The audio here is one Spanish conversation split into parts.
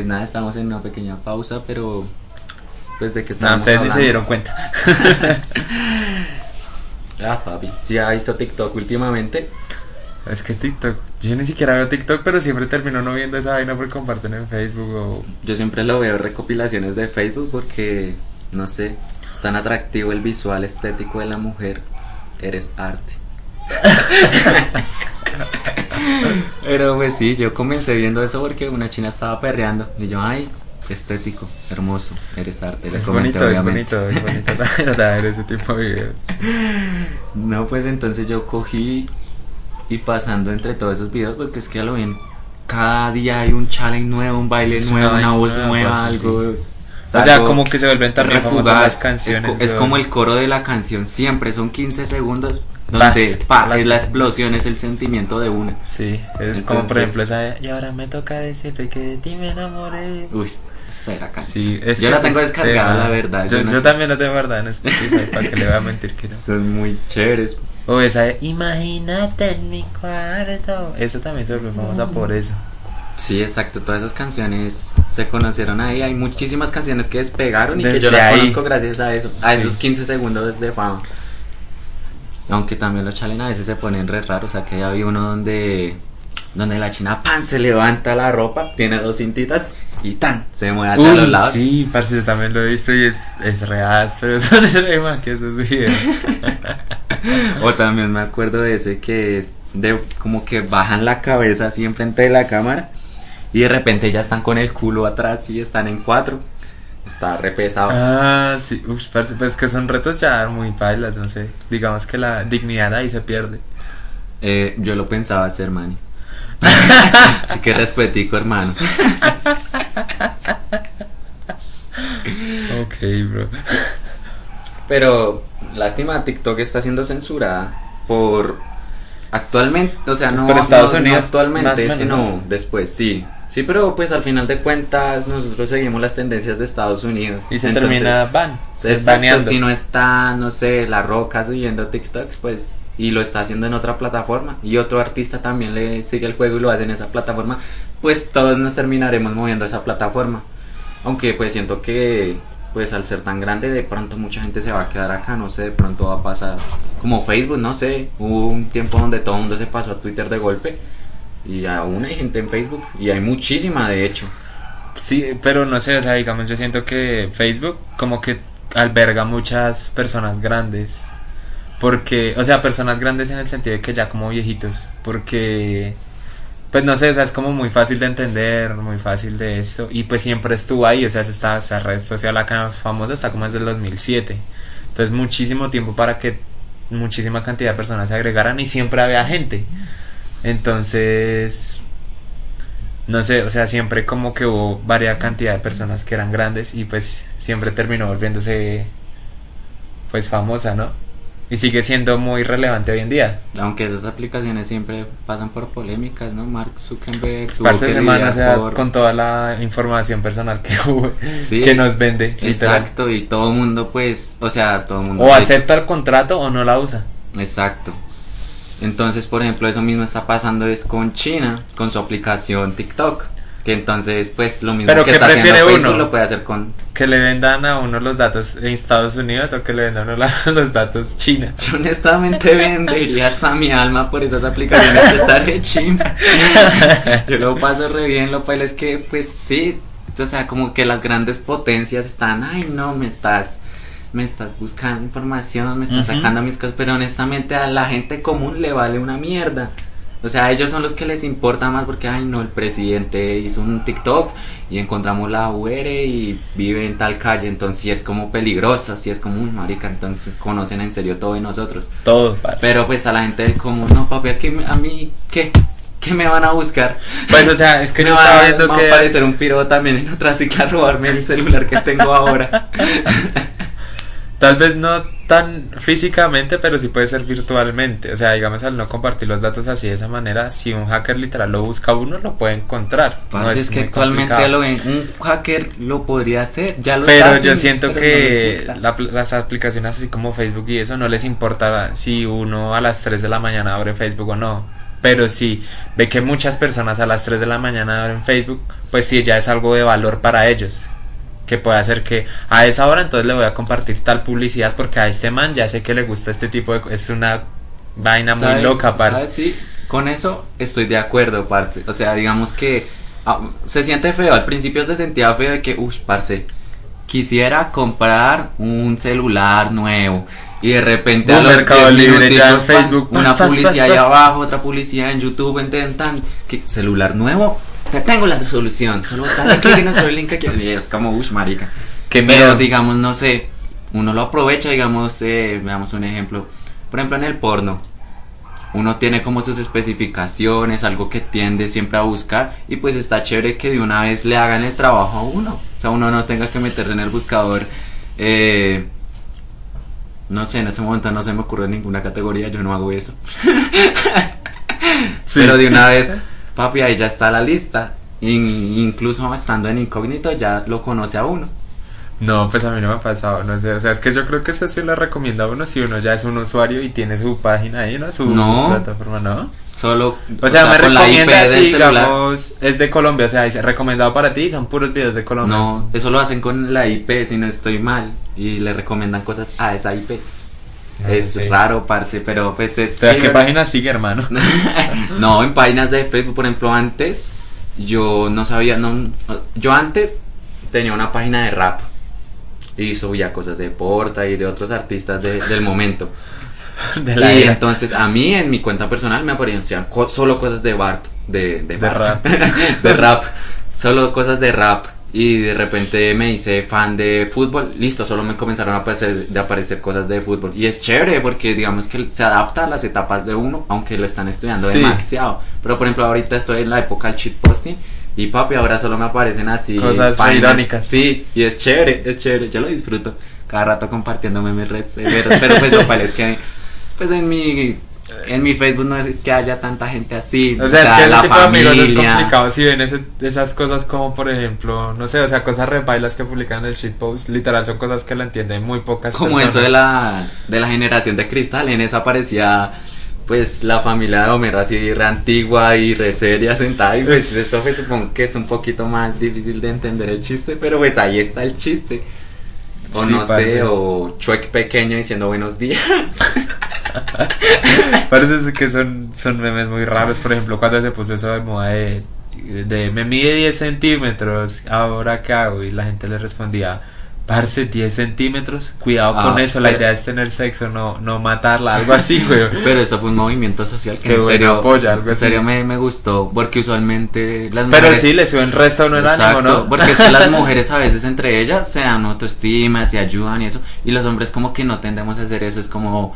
pues nada, estamos en una pequeña pausa, pero pues de que No, estamos ustedes ni se dieron cuenta. Ah, papi, sí ha visto TikTok últimamente. Es que TikTok, yo ni siquiera veo TikTok, pero siempre termino no viendo esa vaina porque comparten en Facebook o... Yo siempre lo veo recopilaciones de Facebook porque, no sé, es tan atractivo el visual estético de la mujer. Eres arte. Pero pues sí, yo comencé viendo eso porque una china estaba perreando y yo, ay, estético, hermoso, eres arte. Le Es comenté, bonito, es bonito, es bonito también ver ese tipo de videos. No, pues entonces yo cogí y pasando entre todos esos videos, porque es que ya lo ven, cada día hay un challenge nuevo, un baile Es nuevo, una voz nueva, nueva, parce, algo. O es sea, como que se vuelven también famosas las refugaz. canciones. Es, co- es como el coro de la canción, siempre son 15 segundos Donde pa, es la explosión, es el sentimiento de una. Sí, es como por ejemplo esa... Y ahora me toca decirte que de ti me enamoré. Uy, esa era canción. Sí, es yo la tengo es descargada, la verdad. Yo, no yo sé. también la tengo guardada en Spotify, para que le voy a mentir que no. Son muy chéveres. O esa de Imagínate en mi cuarto. Esa también se volvió famosa por eso. Sí, exacto, todas esas canciones se conocieron ahí. Hay muchísimas canciones que despegaron y que yo las ahí. conozco gracias a eso, a Sí. esos 15 segundos de fama. Aunque también los challenge a veces se ponen re raros. O sea, que ya vi uno donde, donde la china pan se levanta la ropa, tiene dos cintitas y tan se mueve hacia los lados. sí, parce, yo también lo he visto y es, es real, pero son re más que esos videos. O también me acuerdo de ese que es de como que bajan la cabeza así enfrente de la cámara y de repente ya están con el culo atrás y están en cuatro. Está re pesado. ah, sí, parce, pues que son retos ya muy bailas, no sé. Digamos que la dignidad ahí se pierde. Eh, yo lo pensaba hacer, Manny. Así que respetico, hermano. Ok, bro. Pero lástima, TikTok está siendo censurada por actualmente, o sea, Pues no, por Estados no- no Unidos, más o actualmente, sino ¿no? después, sí. Sí, pero pues al final de cuentas nosotros seguimos las tendencias de Estados Unidos. Y se Entonces, termina ban, Exacto, si no está, no sé, La Roca subiendo TikToks, pues, y lo está haciendo en otra plataforma, y otro artista también le sigue el juego y lo hace en esa plataforma, pues todos nos terminaremos moviendo a esa plataforma. Aunque pues siento que, pues al ser tan grande, de pronto mucha gente se va a quedar acá, no sé, de pronto va a pasar como Facebook, no sé, hubo un tiempo donde todo el mundo se pasó a Twitter de golpe, y aún hay gente en Facebook, y hay muchísima de hecho. Sí, pero no sé, o sea, digamos, yo siento que Facebook como que alberga muchas personas grandes. Porque, o sea, personas grandes en el sentido de que ya como viejitos. Porque, pues no sé, o sea, es como muy fácil de entender, muy fácil de esto. Y pues siempre estuvo ahí, o sea, eso esa red social acá famosa está como desde el 2007. Entonces, muchísimo tiempo para que muchísima cantidad de personas se agregaran y siempre había gente. Entonces, no sé, o sea, siempre como que hubo varias cantidad de personas que eran grandes y pues siempre terminó volviéndose pues famosa, ¿no? Y sigue siendo muy relevante hoy en día. Aunque esas aplicaciones siempre pasan por polémicas, ¿no? Mark Zuckerberg Parte de semana, o lidiar sea, por- con toda la información personal que Sí. que nos vende. literal. Exacto, y todo el mundo, pues, o sea, todo el mundo. O acepta el contrato o no la usa. Exacto. Entonces, por ejemplo, eso mismo está pasando es con China, con su aplicación TikTok. Que entonces, pues, lo mismo Pero que ¿qué está haciendo Facebook uno? lo puede hacer con. Que le vendan a uno los datos en Estados Unidos o que le vendan a uno la- los datos China. Yo honestamente vendería hasta mi alma por esas aplicaciones que están de China. Yo lo paso re bien, lo cual es que, pues sí, o sea, como que las grandes potencias están, ay no, me estás, me estás buscando información, me estás Ujú. sacando mis cosas, pero honestamente a la gente común le vale una mierda. O sea, ellos son los que les importa más porque, ay no, el presidente hizo un TikTok y encontramos la UR y vive en tal calle, entonces sí es como peligroso, sí es como, uy, marica, entonces conocen en serio todo de nosotros. Todo, parce. Pero pues a la gente del común, no papi, ¿a, qué me- a mí qué? ¿Qué me van a buscar? Pues, o sea, es que Me yo estaba me va que. a aparecer un piro también en otra cicla a robarme el celular que tengo ahora. Tal vez no tan físicamente, pero sí puede ser virtualmente. O sea, digamos, al no compartir los datos así de esa manera, si un hacker literal lo busca uno, lo puede encontrar. No Parce, es, que actualmente lo ven, un hacker lo podría hacer, ya lo Pero está yo haciendo, siento pero que la las aplicaciones así como Facebook y eso no les importa si uno a las 3 de la mañana abre Facebook o no. pero si ve que muchas personas a las 3 de la mañana abren Facebook, pues sí, ya es algo de valor para ellos. Que puede hacer que a esa hora entonces le voy a compartir tal publicidad porque a este man ya sé que le gusta este tipo de... Es una vaina muy loca, parce. ¿Sabes? Sí, con eso estoy de acuerdo, parce. O sea, digamos que ah, se siente feo. Al principio se sentía feo de que, uff, parce, quisiera comprar un celular nuevo. Y de repente a Un los Mercado 10 Libre, ya en Facebook, una pas, pas, publicidad pas, ahí abajo, otra publicidad en YouTube, intentan que celular nuevo. Te tengo la solución. Solo dale clic en nuestro link aquí. Y es como, uff, marica. Qué Pero miedo. digamos, no sé, uno lo aprovecha, digamos, eh, veamos un ejemplo. Por ejemplo, en el porno, uno tiene como sus especificaciones, algo que tiende siempre a buscar, y pues está chévere que de una vez le hagan el trabajo a uno. O sea, uno no tenga que meterse en el buscador. eh, no sé, en este momento no se me ocurre ninguna categoría, yo no hago eso. Sí. Pero de una vez, papi, ahí ya está la lista. In- incluso estando en incógnito ya lo conoce a uno. No, pues a mí no me ha pasado, no sé, o sea, es que yo creo que eso sí lo recomienda a uno si uno ya es un usuario y tiene su página ahí, ¿no? Su No. plataforma, ¿no? Solo. O sea, me recomienda celular. digamos, es de Colombia, o sea, dice recomendado para ti, son puros videos de Colombia. No, eso lo hacen con la IP, si no estoy mal. Y le recomiendan cosas a esa IP. No es raro, parce, pero pues es. O sea, ¿qué página sigue, hermano? no, en páginas de Facebook, por ejemplo, antes yo no sabía, no, yo antes tenía una página de rap y subía cosas de Porta y de otros artistas de- del momento. De la y era. entonces a mí en mi cuenta personal me aparecían co- solo cosas de Bart, de, de, De Bart. rap. de rap, solo cosas de rap. Y de repente me hice fan de fútbol, listo, solo me comenzaron a aparecer, de aparecer cosas de fútbol. Y es chévere porque digamos que se adapta a las etapas de uno, aunque lo están estudiando Sí. demasiado. Pero por ejemplo ahorita estoy en la época del shitposting y papi ahora solo me aparecen así Cosas irónicas. Sí, y es chévere, es chévere, yo lo disfruto. Cada rato compartiéndome mis redes, pero, pero pues lo cual es que pues en mi en mi Facebook no es que haya tanta gente así, O sea, es que ese tipo de amigos es complicado. Si ven ese- esas cosas como, por ejemplo, no sé, o sea, cosas repailas que publican en el shitpost, literal son cosas que la entienden muy pocas como personas. eso de la de la generación de cristal, en esa aparecía pues la familia de Homero así re antigua y re seria sentada y pues Es- esto pues, supongo que es un poquito más difícil de entender el chiste, pero pues ahí está el chiste. O Sí, no sé, o Chuek pequeño diciendo buenos días. Parece que son, son memes muy raros. Por ejemplo, cuando se puso eso de moda de, de me mide 10 centímetros, ahora qué hago? Y la gente le respondía, parce, 10 centímetros, cuidado Ah, con eso, la pero- idea es tener sexo, no, no matarla, algo así, güey. Pero eso fue un movimiento social que Qué en serio, algo en serio me, me gustó, porque usualmente las Pero mujeres... sí, le suben resto a uno el ánimo, ¿no? porque es que las mujeres a veces entre ellas se dan autoestima, se ayudan y eso, y los hombres como que no tendemos a hacer eso, es como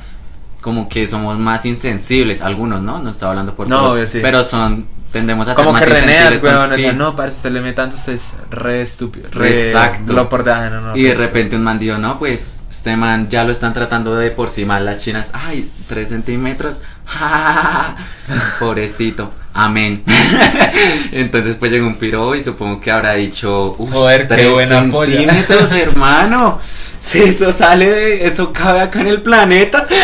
como que somos más insensibles, algunos, ¿no? No estaba hablando por No, todos, sí. pero son tendemos a ser Como más que reneas, weón, o sea, sí. no, parce, usted le mete tanto, usted es re estúpido, re Exacto. lo por no, no, Y de resto. repente un man dijo, no, pues este man ya lo están tratando de por sí mal las chinas. Ay, tres centímetros. Pobrecito. Amén. Entonces pues llegó un piro y supongo que habrá dicho, "Uf, Joder, qué buena polla". centímetros, hermano. Si eso sale de, eso cabe acá en el planeta.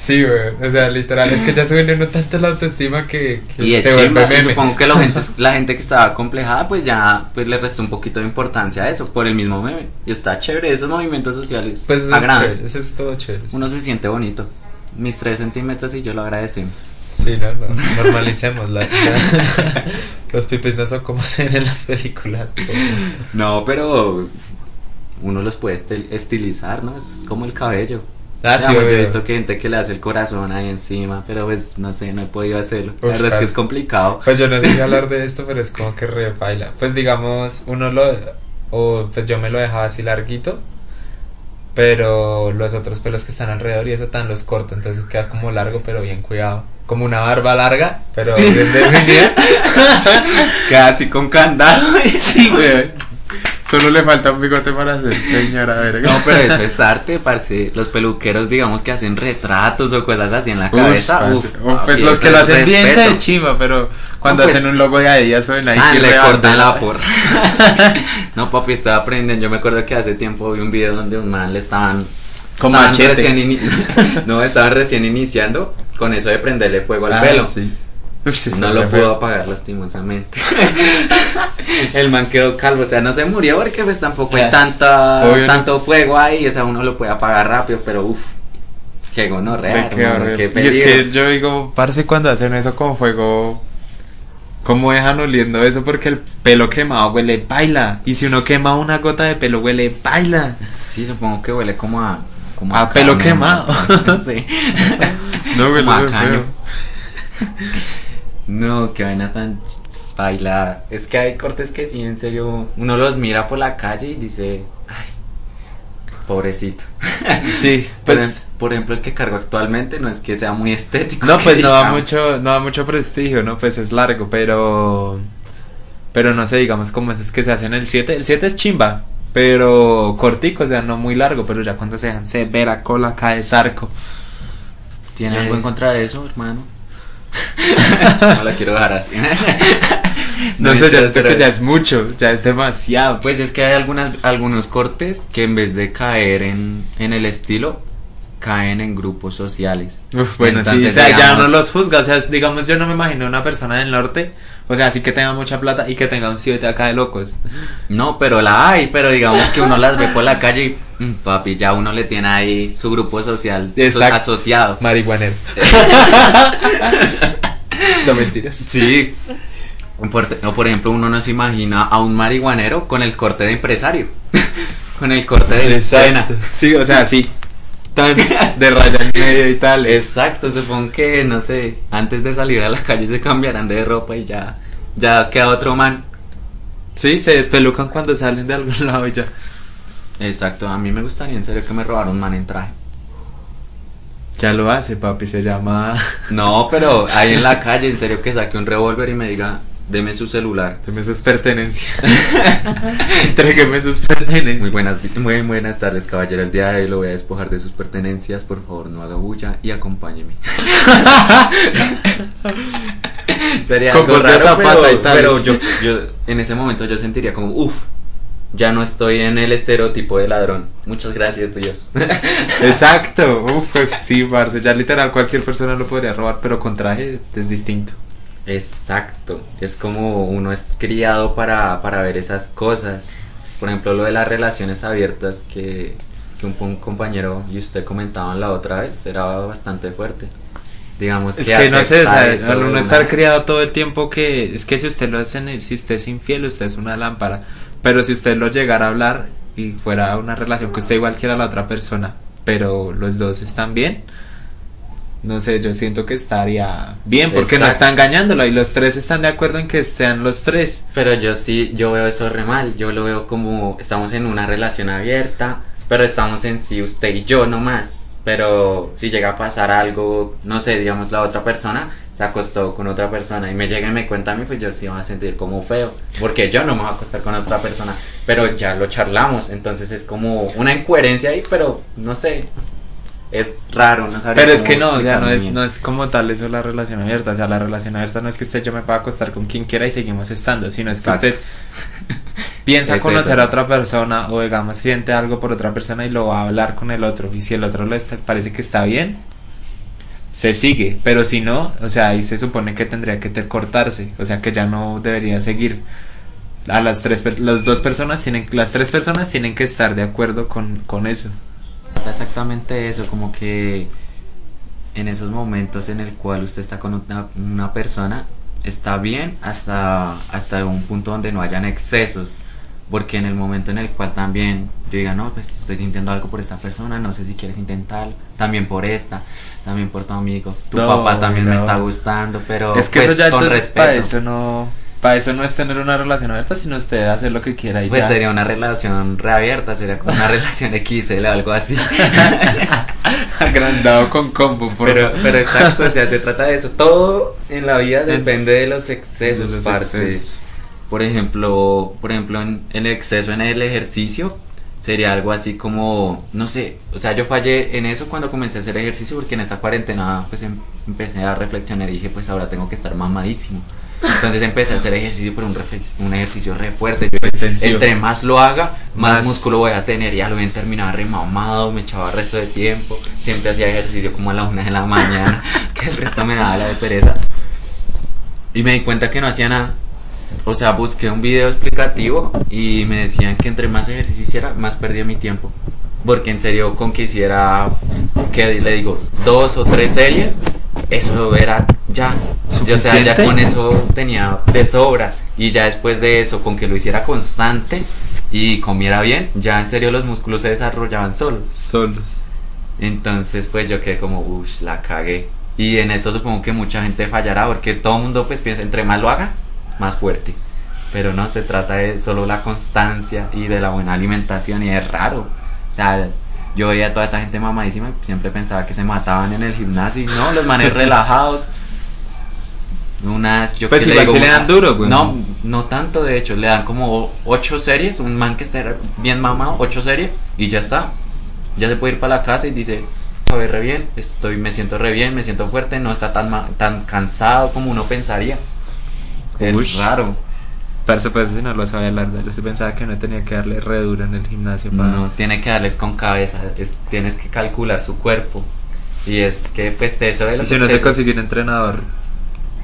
Sí, güey, o sea, literal, es que ya suben uno tanto la autoestima que, que Y se vuelve chimba, y meme. supongo que la gente, la gente que estaba complejada pues ya pues le restó un poquito de importancia a eso por el mismo meme. Y está chévere, esos movimientos sociales. Pues eso es chévere, eso es todo chévere. Uno se siente bonito. Mis tres centímetros y yo lo agradecemos. Sí, no, no, normalicemos la, la- los pipis no son como se ven en las películas. No, pero uno los puede estil- estilizar, ¿no? Es como el cabello. Ah, sí, yo he visto que gente que le hace el corazón ahí encima, pero pues no sé, no he podido hacerlo. La Uf, verdad es que es complicado. Pues yo no sé si hablar de esto, pero es como que re baila. Pues digamos, uno lo. O pues yo me lo dejaba así larguito. Pero los otros pelos que están alrededor y eso tan los corto. Entonces queda como largo, pero bien cuidado. Como una barba larga, pero bien definida. Casi con candado. sí, güey. Solo le falta un bigote para ser señora, verga. No, pero eso es arte, parce. Los peluqueros, digamos que hacen retratos o cosas así en la Uf, cabeza. parce. Uf, Uf, pues los que lo hacen bien se chimba, pero cuando No, pues- hacen un logo de Adidas o de Nike Ah, le cortan la por. no, papi, estaba aprendiendo. Yo me acuerdo que hace tiempo vi un video donde un man le estaban. Con estaban machete. recién no, estaban recién iniciando con eso de prenderle fuego al Ah, pelo. sí. Sí, No lo pudo apagar lastimosamente. el man quedó calvo, o sea, no se murió porque pues tampoco hay tanta, Obvio, no. tanto fuego ahí, o sea, uno lo puede apagar rápido, pero uff, qué gonorrea, qué y es que yo digo, parece cuando hacen eso con fuego, ¿cómo dejan oliendo eso? Porque el pelo quemado huele baila. Y si uno quema una gota de pelo, huele baila. Sí, supongo que huele como a... Como A pelo carne, quemado. ¿no? sí. No, huele Como a caño. feo. No, qué vaina tan bailada. Es que hay cortes que sí, en serio, uno los mira por la calle y dice, ay, pobrecito. Sí, Por, pues. em- por ejemplo, el que cargo actualmente no es que sea muy estético. No, pues no da mucho, no da mucho prestigio, ¿no? Pues es largo, pero. Pero no sé, digamos, como es que se hace en el 7. El 7 es chimba, pero cortico, o sea, no muy largo, pero ya cuando se dejan severa cola, cae zarco. ¿Tiene Eh. algo en contra de eso, hermano? no la quiero dejar así. No, sé, ya mentiras, siento que ya es mucho, ya es demasiado. Pues es que hay algunas, algunos cortes que en vez de caer en, en el estilo, caen en grupos sociales. Uf, bueno, sí, o sea, ya no los juzga, o sea, digamos, yo no me imagino una persona del norte, o sea, así que tenga mucha plata y que tenga un 7 acá de locos. No, pero la hay, pero digamos que uno las ve por la calle y, mm, papi, ya uno le tiene ahí su grupo social so- asociado. Marihuanero. no mentiras. Sí. Por, o por ejemplo, uno no se imagina a un marihuanero con el corte de empresario. con el corte de escena. Sí, o sea, sí. Tan de raya en medio y tal. Exacto, supongo que, no sé, antes de salir a la calle se cambiarán de ropa y ya, ya queda otro man. sí, se despelucan cuando salen de algún lado y ya. Exacto, a mí me gustaría en serio que me robara un man en traje. Ya lo hace, papi, se llama. No, pero ahí en la calle, en serio que saque un revólver y me diga, deme su celular. Deme sus pertenencias. Entrégueme sus pertenencias. Muy buenas, muy buenas tardes, caballero. El día de hoy lo voy a despojar de sus pertenencias. Por favor, no haga bulla y acompáñeme. Sería Con algo voz de raro, Zapata pero, y tal. pero yo, yo en ese momento yo sentiría como, uff, ya no estoy en el estereotipo de ladrón. Muchas gracias, Dios. Exacto. Uf, pues sí, parce. Ya literal cualquier persona lo podría robar, pero con traje es distinto. Exacto, es como uno es criado para, para ver esas cosas. Por ejemplo, lo de las relaciones abiertas que, que un, un compañero y usted comentaban la otra vez era bastante fuerte. Digamos Es que no sé, ¿sabes? uno una estar criado todo el tiempo que es que si usted lo hace, si usted es infiel, usted es una lámpara. Pero si usted lo llegara a hablar y fuera una relación que usted igual quiera a la otra persona, pero los dos están bien, no sé, yo siento que estaría bien porque no está engañándolo y los tres están de acuerdo en que estén los tres. Pero yo sí, yo veo eso re mal. Yo lo veo como estamos en una relación abierta, pero estamos en sí usted y yo nomás. Pero si llega a pasar algo, no sé, digamos la otra persona se acostó con otra persona y me llega y me cuenta a mí, pues yo sí me voy a sentir como feo. Porque yo no me voy a acostar con otra persona, pero ya lo charlamos. Entonces es como una incoherencia ahí, pero no sé. Es raro, no sabría Pero es que no, o sea, no es, no es como tal eso la relación abierta. O sea, la relación abierta no es que usted yo me pueda acostar con quien quiera y seguimos estando, sino es que Exacto. usted piensa Es conocer eso. a otra persona o digamos siente algo por otra persona y lo va a hablar con el otro. Y si el otro le está- parece que está bien, se sigue. Pero si no, o sea, ahí se supone que tendría que te- cortarse. O sea, que ya no debería seguir. A las tres, las dos personas tienen, las tres personas tienen que estar de acuerdo con, con eso. Exactamente eso, como que en esos momentos en el cual usted está con una, una persona, está bien hasta, hasta un punto donde no hayan excesos. Porque en el momento en el cual también yo diga, no, pues estoy sintiendo algo por esta persona, no sé si quieres intentarlo, también por esta, también por tu amigo, tu No, papá también me está gustando, pero es que pues, eso ya con para respeto. eso no para eso no es tener una relación abierta sino usted hacer lo que quiera y Pues ya sería una relación reabierta, sería como una relación XL o algo así. agrandado con combo por Pero, pero exacto, o sea, se trata de eso. Todo en la vida depende de los excesos, De los parce. excesos. Por ejemplo, por ejemplo, en el exceso en el ejercicio sería algo así como, no sé, o sea, yo fallé en eso cuando comencé a hacer ejercicio porque en esta cuarentena pues em- empecé a reflexionar y dije, pues ahora tengo que estar mamadísimo. Entonces empecé a hacer ejercicio, pero un, un ejercicio re fuerte. Yo, entre más lo haga, más, Más- músculo voy a tener. Ya lo voy a terminar remamado, me echaba el resto de tiempo. Siempre hacía ejercicio como a la una de la mañana. que el resto me daba la de pereza. Y me di cuenta que no hacía nada. O sea, busqué un video explicativo y me decían que entre más ejercicio hiciera, más perdía mi tiempo. Porque en serio, con que hiciera, que le digo, dos o tres series, eso era ya. O sea, ya ¿Suficiente? con eso tenía de sobra. Y ya después de eso, con que lo hiciera constante y comiera bien, ya en serio los músculos se desarrollaban solos. Solos. Entonces, pues yo quedé como, uff, la cagué. Y en eso supongo que mucha gente fallará, porque todo el mundo pues piensa, entre más lo haga, más fuerte. Pero no, se trata de solo la constancia y de la buena alimentación y es raro. O sea, yo veía a toda esa gente mamadísima y siempre pensaba que se mataban en el gimnasio y no, los manes relajados. Unas, yo Pues qué igual digo, sí le dan duro, güey. No, no tanto de hecho, le dan como ocho series, un man que esté bien mamado, ocho series y ya está. Ya se puede ir para la casa y dice, acabé re bien, estoy, me siento re bien, me siento fuerte, no está tan ma- tan cansado como uno pensaría. Es raro. Parce, pues si no lo sabía de él. Yo pensaba que no tenía que darle re duro en el gimnasio para... No, tiene que darles con cabeza, es- tienes que calcular su cuerpo. Y es que pues eso de ¿Y los si uno se consigue un entrenador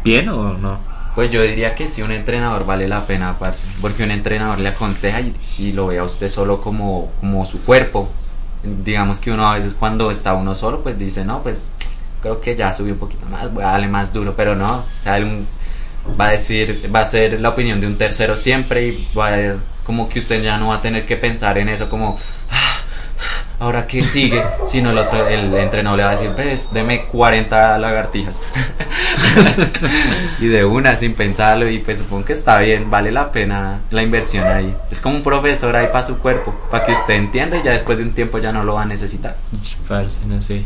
bien o no? Pues yo diría que si un entrenador vale la pena, parce, porque un entrenador le aconseja y, y lo ve a usted solo como, como su cuerpo. Digamos que uno a veces cuando está uno solo, pues dice, no, pues creo que ya subí un poquito más, voy a darle más duro, pero no, o sea, un- va a decir, va a ser la opinión de un tercero siempre y va a como que usted ya no va a tener que pensar en eso como, "Ah, ahora qué sigue, sino el otro, el entrenador le va a decir, ves, deme 40 lagartijas. y de una, sin pensarlo, y pues supongo que está bien, vale la pena la inversión ahí. Es como un profesor ahí para su cuerpo, para que usted entienda y ya después de un tiempo ya no lo va a necesitar. Parce, no sé.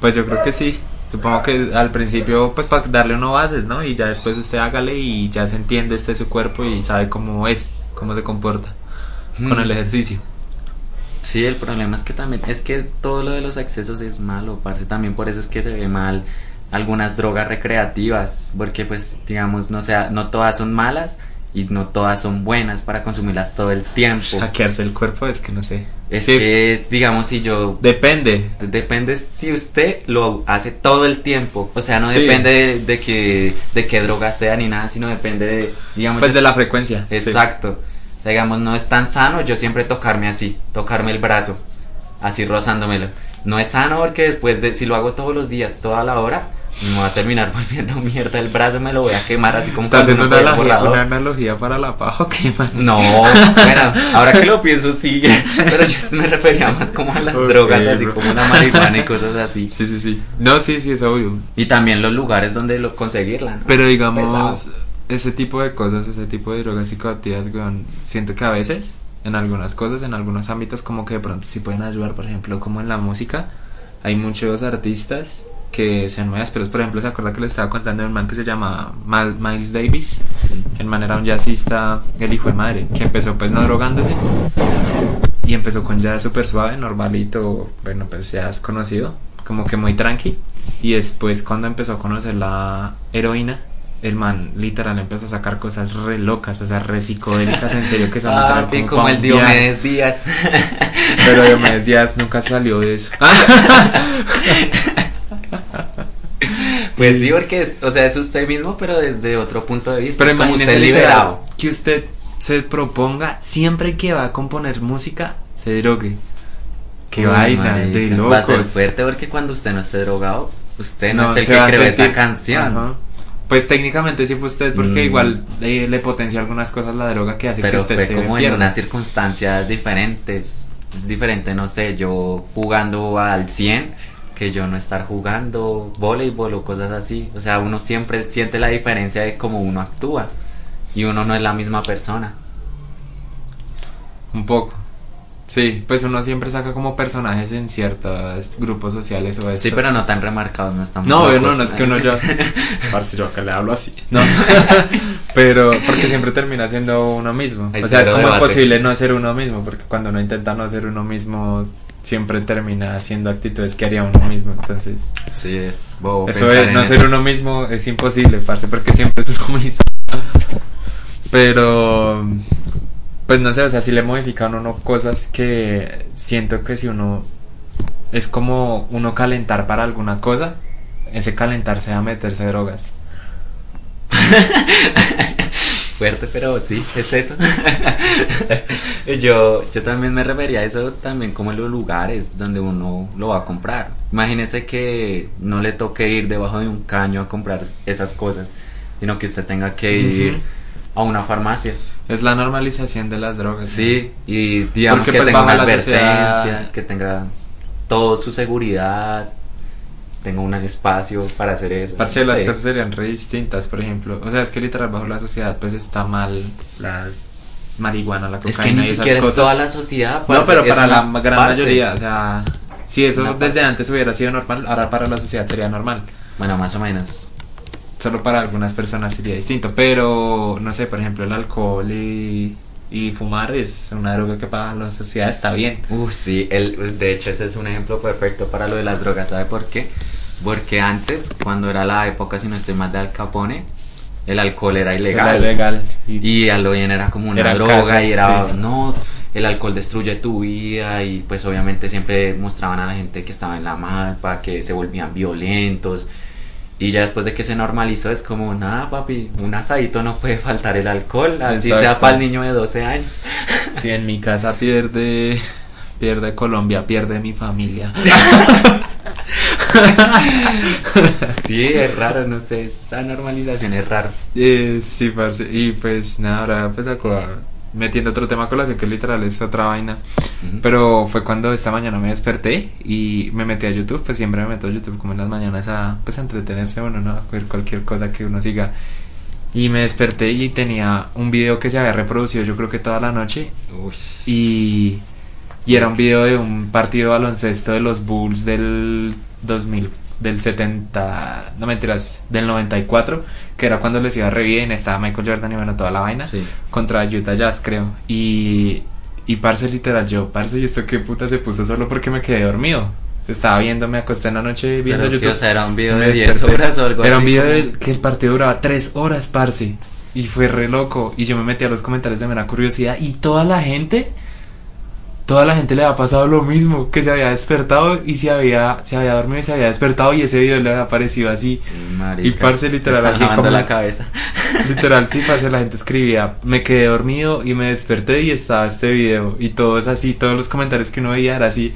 Pues yo creo que sí. Supongo que al principio, pues para darle uno bases, ¿no? Y ya después usted hágale y ya se entiende usted su cuerpo y sabe cómo es, cómo se comporta con Mm. el ejercicio. Sí, el problema es que también, es que todo lo de los excesos es malo, parce, también por eso es que se ve mal algunas drogas recreativas, porque pues digamos, no sea, no todas son malas y no todas son buenas para consumirlas todo el tiempo. Hackearse el cuerpo es que no sé. Es Sí, que es, digamos, si yo Depende. Depende si usted lo hace todo el tiempo. O sea, no Sí. depende de, de que de qué droga sea ni nada, sino depende de, digamos, Pues de la frecuencia. sí. exacto. Digamos, no es tan sano yo siempre tocarme así, tocarme el brazo, así rozándomelo. No es sano porque después de si lo hago todos los días, toda la hora, me va a terminar volviendo mierda el brazo, me lo voy a quemar así como Está haciendo una analogía, borrador. una analogía para la paja. No, bueno, ahora que lo pienso sí, pero yo me refería más como a las drogas, así bro. como la marihuana y cosas así. Sí, sí, sí. No, sí, sí, es obvio. Y también los lugares donde lo conseguirla. ¿no? Pero digamos, ese tipo de cosas, ese tipo de drogas psicoactivas, siento que a veces, en algunas cosas, en algunos ámbitos, como que de pronto sí pueden ayudar, por ejemplo, como en la música, hay muchos artistas que son muy ásperos, por ejemplo, ¿se acuerda que le estaba contando de un man que se llama Mal- Miles Davis? Sí. El man era un jazzista, el hijo de madre, que empezó pues no drogándose y empezó con jazz súper suave, normalito, bueno, pues ya es conocido, como que muy tranqui. Y después cuando empezó a conocer la heroína, el man literal empezó a sacar cosas re locas, o sea, re psicodélicas, en serio, que son Ah, como, pa' el. Diomedes Díaz. Pero Diomedes Díaz nunca salió de eso. pues sí, porque es, o sea, es usted mismo, pero desde otro punto de vista. Pero es como usted liberado. que usted se proponga siempre que va a componer música, se drogue. Uy, vaina, de Va a ser locos. fuerte porque cuando usted no esté drogado, usted no, es el que creó esa canción. Ajá. Pues técnicamente sí fue usted, porque Mm. igual eh, le potencia algunas cosas la droga que hace que Pero usted fue se como en unas circunstancias diferentes. Es diferente, no sé, yo jugando al 100 que yo no estar jugando voleibol o cosas así. O sea, uno siempre siente la diferencia de cómo uno actúa. Y uno no es la misma persona. Un poco. Sí, pues uno siempre saca como personajes en ciertos grupos sociales o esto. Sí, pero no tan remarcados, no están No, locos. no, no es que uno ya. Parce, yo que le hablo así. No. pero porque siempre termina siendo uno mismo. Hay o sea, es como debate. imposible no ser uno mismo, porque cuando uno intenta no ser uno mismo, siempre termina haciendo actitudes que haría uno mismo. Entonces, Sí, es bobo eso en no eso. ser uno mismo es imposible, parce, porque siempre es uno mismo. Pero, pues no sé, o sea, si le modifican uno cosas que siento que si uno es como uno calentar para alguna cosa, ese calentarse a meterse drogas. Fuerte, pero sí, es eso. yo, yo también me refería a eso también como en los lugares donde uno lo va a comprar. Imagínese que no le toque ir debajo de un caño a comprar esas cosas, sino que usted tenga que ir a una farmacia. Es la normalización de las drogas. Sí, y digamos Porque, que pues, tenga una advertencia, sociedad- que tenga todo su seguridad, tenga un espacio para hacer eso. Parce, no las sé. cosas serían re distintas, por ejemplo. O sea, es que literal bajo la sociedad pues está mal la marihuana, la cocaína Es que ni esas siquiera es toda la sociedad. No, pero para la gran parce. mayoría, o sea, si eso Una desde parte. antes hubiera sido normal, ahora para la sociedad sería normal. Bueno, más o menos. Solo para algunas personas sería distinto, pero no sé, por ejemplo, el alcohol y, y fumar es una droga que para la sociedad está bien. Uh, sí, el, de hecho ese es un ejemplo perfecto para lo de las drogas, ¿sabe por qué? Porque antes, cuando era la época, si no estoy más de Al Capone, el alcohol era ilegal. Era ilegal. Y, Y a lo bien era como una droga casas, y era, sí. no, el alcohol destruye tu vida y pues obviamente siempre mostraban a la gente que estaba en la malpa, que se volvían violentos. Y ya después de que se normalizó es como, nada papi, un asadito no puede faltar el alcohol, así sea para el niño de 12 años. si en mi casa pierde, pierde Colombia, pierde mi familia. Sí, es raro, no sé, esa normalización es raro. Eh, sí, parce. Y pues nada, ahora pues aco- metiendo otro tema a colación que literal es otra vaina. Ujú. Pero fue cuando esta mañana me desperté y me metí a YouTube, pues siempre me meto a YouTube como en las mañanas a pues a entretenerse uno, ¿no? A ver cualquier cosa que uno siga. Y me desperté y tenía un video que se había reproducido yo creo que toda la noche Ush. y, y era un video de un partido de baloncesto de los Bulls del 2000, del 70, no mentiras, del 94, que era cuando les iba re bien, estaba Michael Jordan y bueno, toda la vaina, Sí. contra Utah Jazz creo. Y, y parce literal, yo, parce, ¿y esto qué puta se puso solo porque me quedé dormido? Estaba viendo, me acosté en la noche viendo Pero que, YouTube. o sea, era un video me de 10 desperté. horas o algo Era un video de- que el partido duraba 3 horas, parce. Y fue re loco. Y yo me metí a los comentarios de mera curiosidad. Y toda la gente, toda la gente le había pasado lo mismo. Que se había despertado y se había, se había dormido y se había despertado. Y ese video le había aparecido así. Marica, Y parce, literal, lavando como- la cabeza. Literal, sí, parce, la gente escribía. Me quedé dormido y me desperté y estaba este video. Y todo es así. Todos los comentarios que uno veía era así.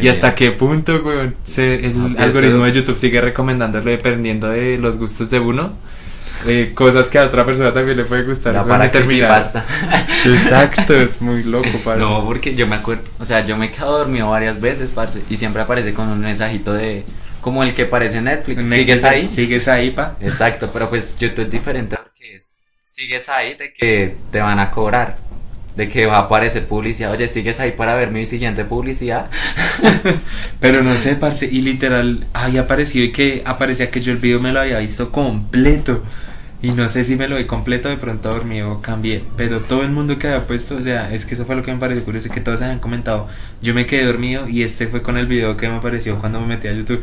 ¿Y hasta qué punto, weón? Se- el Ah, pues algoritmo eso- de YouTube sigue recomendándolo dependiendo de los gustos de uno. Eh, cosas que a otra persona también le puede gustar. Weón, para terminar. creepypasta. Exacto, es muy loco, parce. No, porque yo me acuerdo, o sea, yo me he quedado dormido varias veces, parce, y siempre aparece con un mensajito de, como el que aparece en Netflix, ¿sigues ahí? Sigues ahí, pa. Exacto, pero pues YouTube es diferente porque es, sigues ahí de que te van a cobrar, de que va a aparecer publicidad, oye, sigues ahí para ver mi siguiente publicidad. Pero no sé, parce, y literal había aparecido y que aparecía que yo el video me lo había visto completo. Y no sé si me lo vi completo, de pronto dormido cambié. Pero todo el mundo que había puesto, o sea, es que eso fue lo que me pareció curioso, que todos habían comentado. Yo me quedé dormido y este fue con el video que me apareció cuando me metí a YouTube.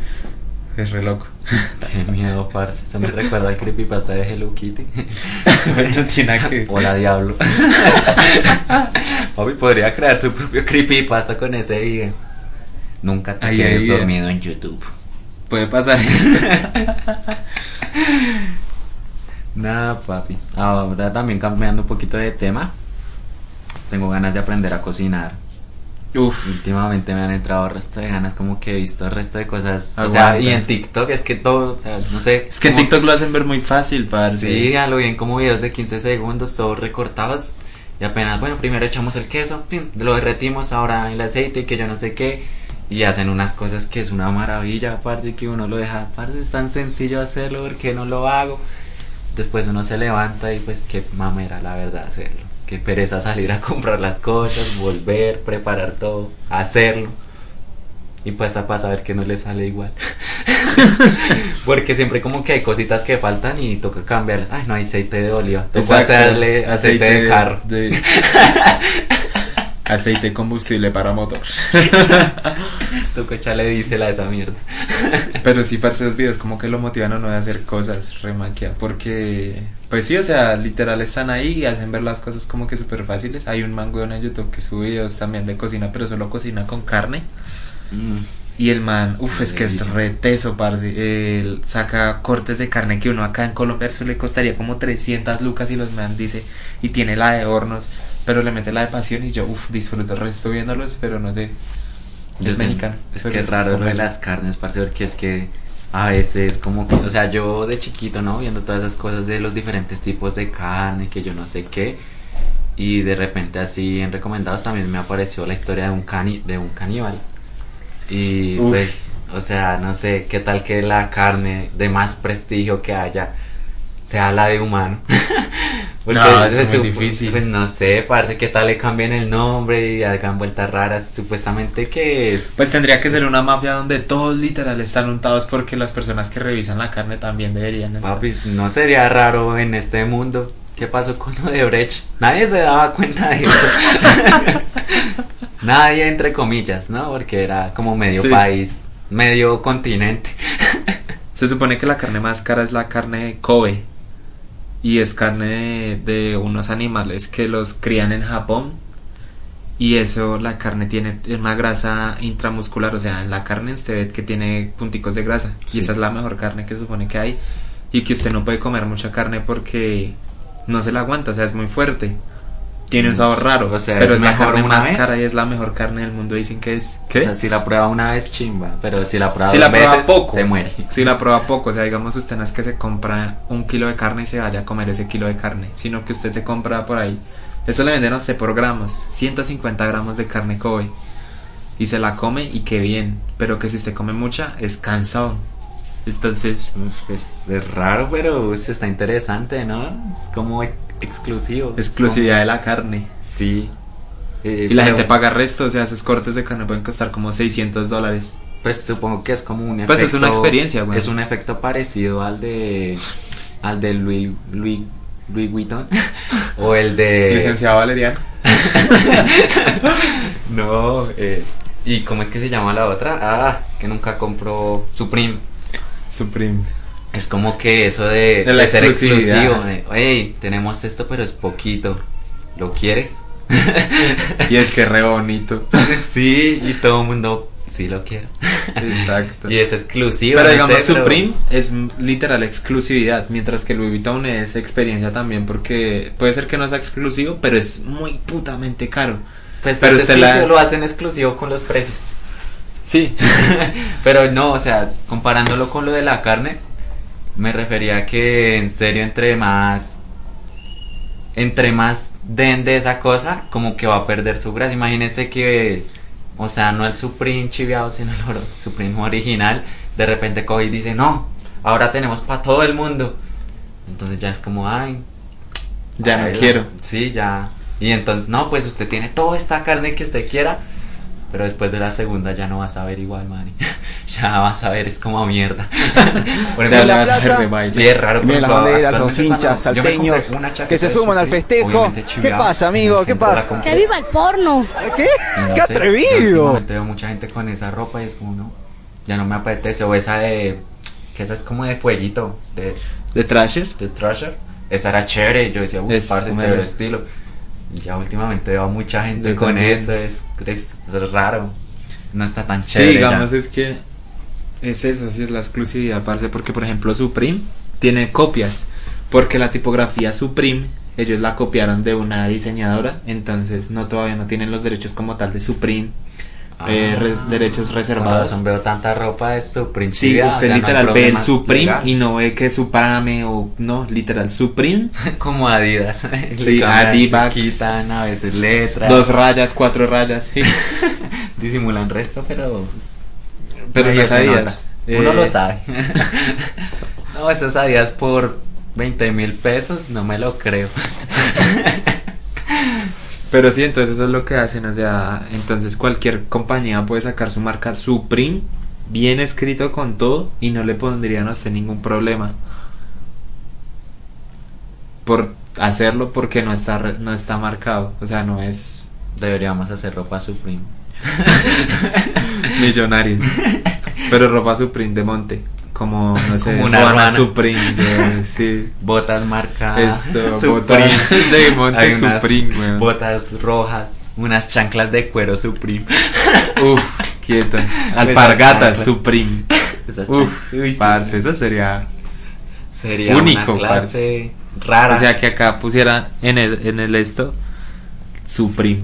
Es re loco. Qué miedo, parce, eso me recuerda al creepypasta de Hello Kitty. no tiene que. Hola, diablo. Papi podría crear su propio creepypasta con ese video. Nunca te Ahí, quedes dormido en YouTube. Puede pasar esto. Nada, papi. Ahora también cambiando un poquito de tema. Tengo ganas de aprender a cocinar. Uf. Últimamente me han entrado resto de ganas, como que he visto resto de cosas. O sea, Aguanta. y en TikTok es que todo, o sea, no sé. Es que en TikTok lo hacen ver muy fácil, parce. Sí, a lo bien como videos de 15 segundos, todos recortados. Y apenas, bueno, primero echamos el queso, pim, lo derretimos, ahora el aceite, que yo no sé qué. Y hacen unas cosas que es una maravilla, parce, que uno lo deja, parce, es tan sencillo hacerlo, ¿por qué no lo hago? Después uno se levanta y pues qué mamera la verdad hacerlo. Qué pereza salir a comprar las cosas, volver, preparar todo, hacerlo. Y pues a saber que no le sale igual. Porque siempre como que hay cositas que faltan y toca cambiarlas. Ay, no hay aceite de oliva. Toca hacerle aceite, de carro. de- aceite combustible para motor. Toca echarle diésel a esa mierda. Pero sí, parce, esos videos como que lo motivan a no de hacer cosas remaquia. Porque, pues sí, o sea, literal están ahí y hacen ver las cosas como que súper fáciles. Hay un mango en YouTube que sube videos también de cocina, pero solo cocina con carne. Mm. Y el man, uff, es que es re teso, parce. Él saca cortes de carne que uno acá en Colombia se le costaría como 300 lucas y los man dice, y tiene la de hornos, pero le mete la de pasión y yo, uff, disfruto el resto viéndolos, pero no sé. Es mexicano. Es que es raro lo de las carnes, parce, porque es que a veces como que, o sea, yo de chiquito, ¿no? Viendo todas esas cosas de los diferentes tipos de carne, que yo no sé qué, y de repente así en recomendados también me apareció la historia de un cani de un caníbal. Y Uf. pues, o sea, no sé, qué tal que la carne de más prestigio que haya sea la de humano. No, eso es se muy difícil. Pues no sé, parece que tal le cambien el nombre y hagan vueltas raras. Supuestamente que es. Pues tendría que ser una mafia donde todos literal están untados porque las personas que revisan la carne también deberían. entrar. Papis, no sería raro en este mundo. ¿Qué pasó con lo de Brecht? Nadie se daba cuenta de eso. Nadie, entre comillas, ¿no? Porque era como medio Sí. país, medio continente. Se supone que la carne más cara es la carne de Kobe. Y es carne de, de unos animales que los crían en Japón. Y eso, la carne tiene una grasa intramuscular. O sea, en la carne usted ve que tiene punticos de grasa. Sí. Y esa es la mejor carne que supone que hay. Y que usted no puede comer mucha carne porque no se la aguanta. O sea, es muy fuerte. Tiene un sabor raro. O sea, pero ¿es la mejor carne más vez? cara y es la mejor carne del mundo. Dicen que es. O sea, si la prueba una vez, chimba. Pero si la prueba Si dos la prueba veces, poco. se muere. Si la prueba poco, o sea, digamos usted no es que se compra un kilo de carne y se vaya a comer ese kilo de carne, sino que usted se compra por ahí. Eso le venden a usted por gramos, 150 gramos de carne Kobe. Y se la come y qué bien, pero que si usted come mucha es cansado. Entonces, Uf, Pues es raro, pero se está interesante, ¿no? Es como ex- exclusivo. Es exclusividad de la carne. Sí. Eh, Y la gente paga resto, o sea, sus cortes de carne pueden costar como 600 dólares. Pues supongo que es como un efecto. Pues es una experiencia, güey. Es un efecto parecido al de. al de Louis, Louis, Louis Vuitton. o el de. Licenciado Valeriano. No, eh, ¿y cómo es que se llama la otra? Ah, que nunca compró Supreme. Supreme. Es como que eso de, De la de ser exclusividad. exclusivo. de, Hey, tenemos esto, pero es poquito. ¿Lo quieres? Y es que es re bonito. sí, y todo el mundo sí lo quiere. Exacto. y es exclusivo. Pero digamos, pero- Supreme es m- literal exclusividad, mientras que Louis Vuitton es experiencia también, porque puede ser que no sea exclusivo, pero es muy putamente caro. Pues pero es usted las- lo hacen exclusivo con los precios. Sí. Pero no, o sea, comparándolo con lo de la carne, me refería a que en serio entre más entre más den de esa cosa, como que va a perder su gracia. Imagínense que, o sea, no el Supreme chiviado, sino el oro- Supreme original, de repente coge y dice, no, ahora tenemos para todo el mundo. Entonces ya es como, ay, Ya no quiero. Sí, ya. Y entonces, no, pues usted tiene toda esta carne que usted quiera. Pero después de la segunda ya no vas a ver igual, Mari. ya vas a ver, es como mierda. Por Ya ejemplo, le vas a ver rebaile. Sí, es raro. Las ejemplo, banderas, los hinchas salteños que se de suman al festejo. ¿Qué pasa, amigo? ¿Qué pasa? la. ¡Que viva el porno! ¿Qué? No ¡Qué sé, yo atrevido! veo mucha gente con esa ropa y es como, no, ya no me apetece. O esa de, que esa es como de fueguito, de, ¿De Trasher? de Thrasher. Esa era chévere, yo decía, uff, Es parce, chévere estilo. Ya últimamente veo a mucha gente Yo con también. eso, es, es, raro. No está tan Sí, chévere. digamos ya. es que es eso, sí es la exclusividad, parce, porque por ejemplo Supreme tiene copias, porque la tipografía Supreme ellos la copiaron de una diseñadora, entonces no todavía no tienen los derechos como tal de Supreme, eh, Ah, res- derechos reservados. razón veo tanta ropa de Supreme. Sí, chivia, o usted sea, no literal ve el Supreme legal. y no ve que es Supreme o no, literal Supreme, como Adidas. Sí, Adidas. Quitan a veces letras. dos rayas, cuatro rayas, sí. Disimulan resto, pero. pues, Pero no se sabías. nota. Uno Eh, lo sabe. no, esos Adidas por 20 mil pesos, no me lo creo. Pero sí, entonces eso es lo que hacen, o sea, entonces cualquier compañía puede sacar su marca Supreme, bien escrito con todo, y no le pondrían a usted ningún problema por hacerlo porque no está no está marcado, o sea, no es Deberíamos hacer ropa Supreme. millonarios, pero ropa Supreme de monte, como no sé, Como una Juana. Supreme, sí. Botas marca Esto, Supreme. botas de monte Supreme. Botas rojas, unas chanclas de cuero Supreme. Uf, Quieto. Alpargatas. Supreme. Esa Uf, Uy, parce, eso sería. sería único, una clase rara. O sea, que acá pusiera en el, en el esto Supreme.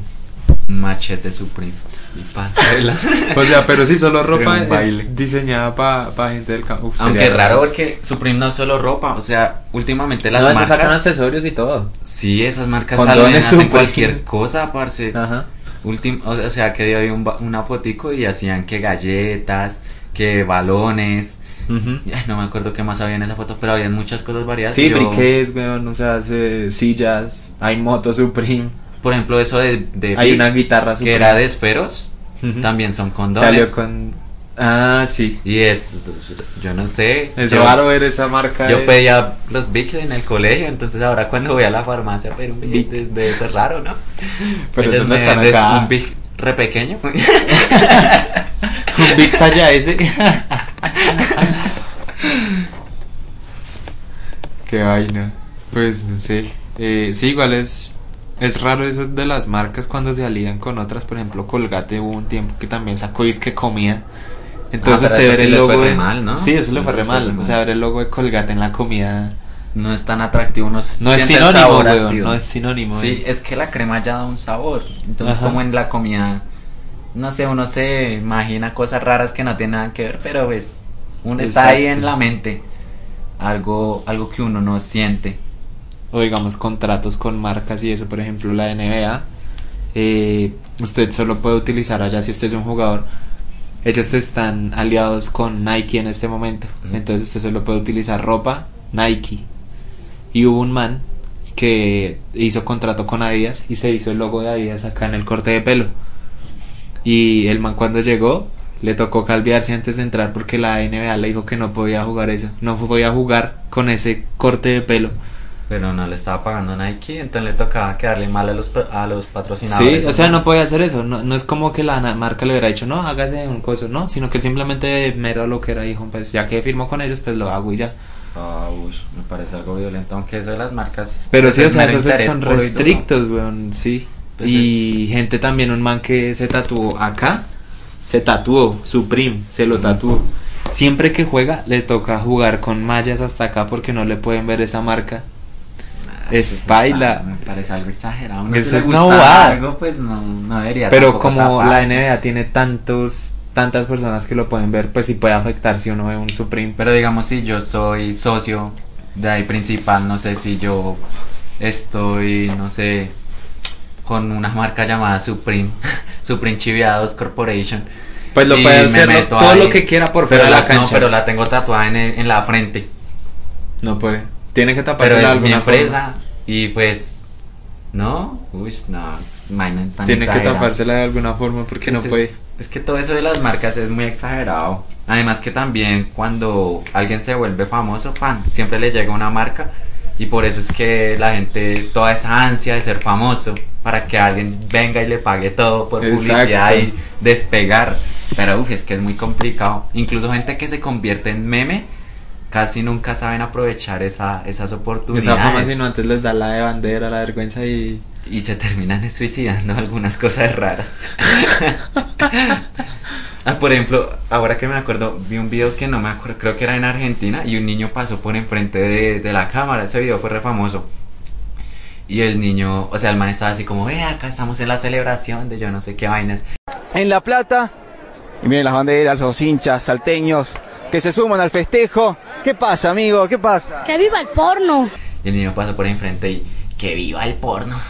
Machete Supreme. Y pasarela. O sea, pero sí, solo ropa un es baile. diseñada para gente del campo. Uf, Aunque raro porque Supreme no es solo ropa, o sea, últimamente las No, marcas sacan accesorios y todo. Sí, esas marcas Condones salen hacen Supreme. cualquier cosa, parce. Ajá. Ultim- o sea, que vi un ba- una fotico y hacían que galletas, que balones. Ay, no me acuerdo qué más había en esa foto, pero habían muchas cosas variadas. Sí, yo- briquets, weón, o sea, se- sillas, hay moto Supreme, Por ejemplo, eso de, de hay Big, una guitarra que era de esferos, también son condones. Salió con... Ah, sí. Y es, yo no sé. Es yo, raro ver esa marca. Yo de- pedía los Bics en el colegio, entonces ahora cuando voy a la farmacia a pedir un Bic Bic. debe ser raro, ¿no? Pero Ellos eso no están acá. un Bic re pequeño. Un Big talla ese. Qué vaina. Pues no sé. Eh, sí, igual es. Es raro eso de las marcas cuando se alían con otras. Por ejemplo, Colgate hubo un tiempo que también sacó disque comida. Entonces Ah, te ver sí el logo. de- mal, ¿no? Sí, eso le fue re mal. O sea, ver el logo de Colgate en la comida. no es tan atractivo, no, No es sinónimo, weón, no es sinónimo, Sí, eh. es que la crema ya da un sabor. Entonces, Ajá. como en la comida, no sé, uno se imagina cosas raras que no tienen nada que ver, pero pues uno está ahí en la mente. Algo, algo que uno no siente. O digamos contratos con marcas y eso, por ejemplo la NBA, eh, usted solo puede utilizar allá si usted es un jugador. Ellos están aliados con Nike en este momento, entonces usted solo puede utilizar ropa Nike. Y hubo un man que hizo contrato con Adidas y se hizo el logo de Adidas acá en el corte de pelo. Y el man cuando llegó le tocó calviarse antes de entrar porque la NBA le dijo que no podía jugar eso, no podía jugar con ese corte de pelo. Pero no le estaba pagando Nike, entonces le tocaba quedarle mal a los, a los patrocinadores. Sí, o sea, no podía hacer eso. No, no es como que la marca le hubiera dicho, no, hágase un coso, no, sino que él simplemente mero lo que era, dijo, pues ya que firmó con ellos, pues lo hago y ya. Ah, me parece algo violento, aunque eso de las marcas. Pero sí, o sea, esos son restrictos, weón, sí. Pues y gente también, un man que se tatuó acá, se tatuó, Supreme, se lo tatuó. Siempre que juega, le toca jugar con mallas hasta acá porque no le pueden ver esa marca. Es baila. Me parece algo exagerado. Uno Eso si le es gusta una bobada. algo, pues no, no debería Pero como la. NBA tiene tantos tantas personas que lo pueden ver, pues sí puede afectar si uno ve un Supreme. Pero digamos, si yo soy socio de ahí principal, no sé si yo estoy, no sé, con una marca llamada Supreme, Supreme Chiviados Corporation. Pues lo puede hacer todo ahí, lo que quiera por fuera de la No, cancha. pero la tengo tatuada en, el- en la frente. No puede. Tiene que taparse Pero mi alguna empresa y pues, ¿no? Uy, no, tan Tiene que tapársela de alguna forma porque no puede. Es que todo eso de las marcas es muy exagerado. Además que también cuando alguien se vuelve famoso, fan, siempre le llega una marca y por eso es que la gente, toda esa ansia de ser famoso, para que alguien venga y le pague todo por publicidad y despegar. Pero uf, es que es muy complicado. Incluso gente que se convierte en meme, casi nunca saben aprovechar esa, esas oportunidades. Esa fama, sino antes les da la de bandera, la vergüenza y. Y se terminan suicidando algunas cosas raras. ah, por ejemplo, ahora que me acuerdo, vi un video que no me acuerdo, creo que era en Argentina, y un niño pasó por enfrente de, de la cámara. Ese video fue re famoso. Y el niño, o sea, el man estaba así como, ve, acá estamos en la celebración de yo no sé qué vainas. en La Plata. Y miren las banderas, los hinchas salteños que se suman al festejo. ¿Qué pasa, amigo? ¿Qué pasa? ¡Que viva el porno! Y el niño pasó por enfrente y que viva el porno.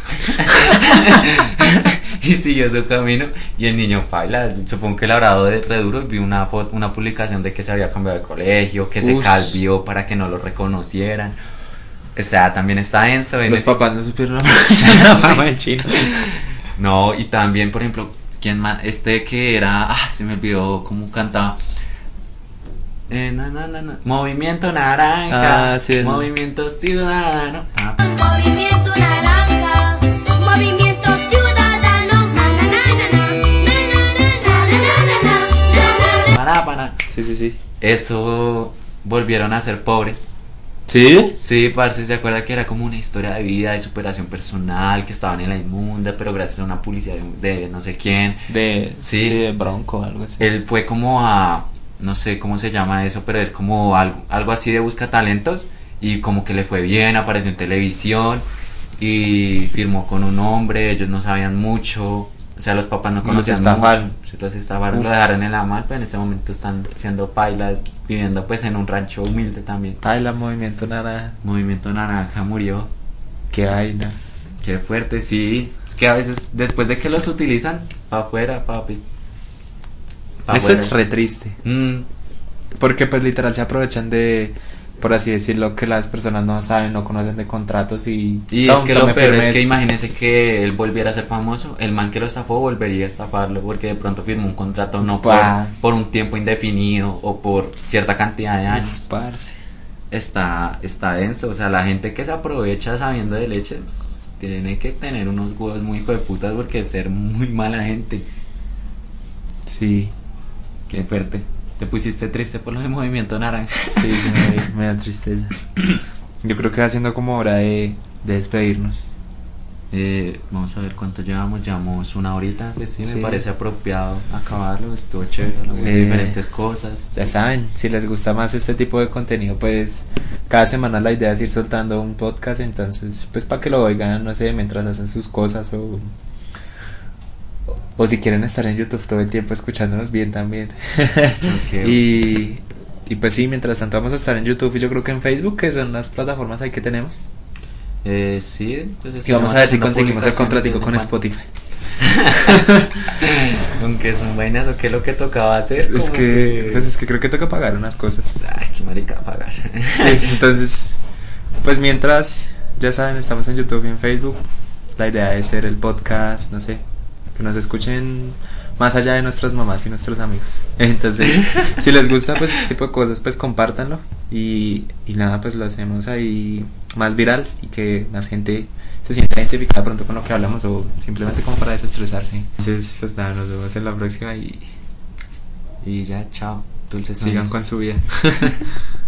y siguió su camino. Y el niño baila, supongo que le habrá de re duro. Vi una foto, una publicación de que se había cambiado de colegio, que se calvió para que no lo reconocieran. O sea, también está denso. en Los el- papás no supieron la fama del chino. No, y también, por ejemplo, ¿quién más? Este que era. Ah, se me olvidó cómo cantaba. Eh, na, na, na, Movimiento Naranja. Ah, sí, Movimiento no. Ciudadano. Ah. Movimiento Naranja. Movimiento Ciudadano. Para, para. Sí, sí, sí. Eso volvieron a ser pobres. ¿Sí? Sí, parce, ¿se acuerda que era como una historia de vida, de superación personal, que estaban en la inmunda, pero gracias a una publicidad de, no sé quién? De, sí, sí de Bronco, algo así. Él fue como a no sé cómo se llama eso, pero es como algo, algo así de busca talentos y como que le fue bien, apareció en televisión y firmó con un hombre, ellos no sabían mucho, o sea, los papás no Los conocían estafaron. mucho, los estafaron, lo dejaron en la mal, pero en este momento están siendo pailas, viviendo pues en un rancho humilde también. Baila movimiento naranja. Movimiento Naranja murió. Qué vaina. Qué fuerte, sí. Es que a veces, después de que los utilizan, pa' afuera, papi. Pa' Eso es re triste. Mm, Porque pues literal se aprovechan de, por así decirlo, que las personas no saben, no conocen de contratos y... Y es que lo peor es que imagínese que él volviera a ser famoso, el man que lo estafó volvería a estafarlo porque de pronto firmó un contrato no por, un tiempo indefinido o por cierta cantidad de años. Parce. Está, está denso, o sea, la gente que se aprovecha sabiendo de leches tiene que tener unos huevos muy hijo de putas porque es ser muy mala gente. Sí, Qué fuerte. Te pusiste triste por lo de Movimiento Naranja. sí, sí, me, da- me da tristeza. Yo creo que va siendo como hora de, de despedirnos. Eh, vamos a ver cuánto llevamos. Llevamos una horita. Pues sí, Sí. me parece apropiado acabarlo. Estuvo chévere. hablamos de Eh, diferentes cosas. Ya saben, si les gusta más este tipo de contenido, pues cada semana la idea es ir soltando un podcast, entonces pues para que lo oigan, no sé, mientras hacen sus cosas o, o si quieren estar en YouTube todo el tiempo escuchándonos bien también. Y, y pues sí, mientras tanto vamos a estar en YouTube y yo creo que en Facebook, que son las plataformas ahí que tenemos. Eh, sí, pues Y vamos a ver si conseguimos el contratico con Spotify. Aunque son vainas o qué es lo que tocaba hacer. Es como que, pues es que creo que toca pagar unas cosas. Ay, qué marica pagar. Sí, entonces, pues mientras, ya saben, estamos en YouTube y en Facebook. La idea es ser el podcast, no sé, que nos escuchen más allá de nuestras mamás y nuestros amigos. Entonces, si les gusta pues este tipo de cosas, pues compártanlo y, y nada, pues lo hacemos ahí más viral y que más gente se sienta identificada pronto con lo que hablamos o simplemente como para desestresarse. Entonces, pues nada, nos vemos en la próxima y y ya, chao. Dulces sigan con su vida.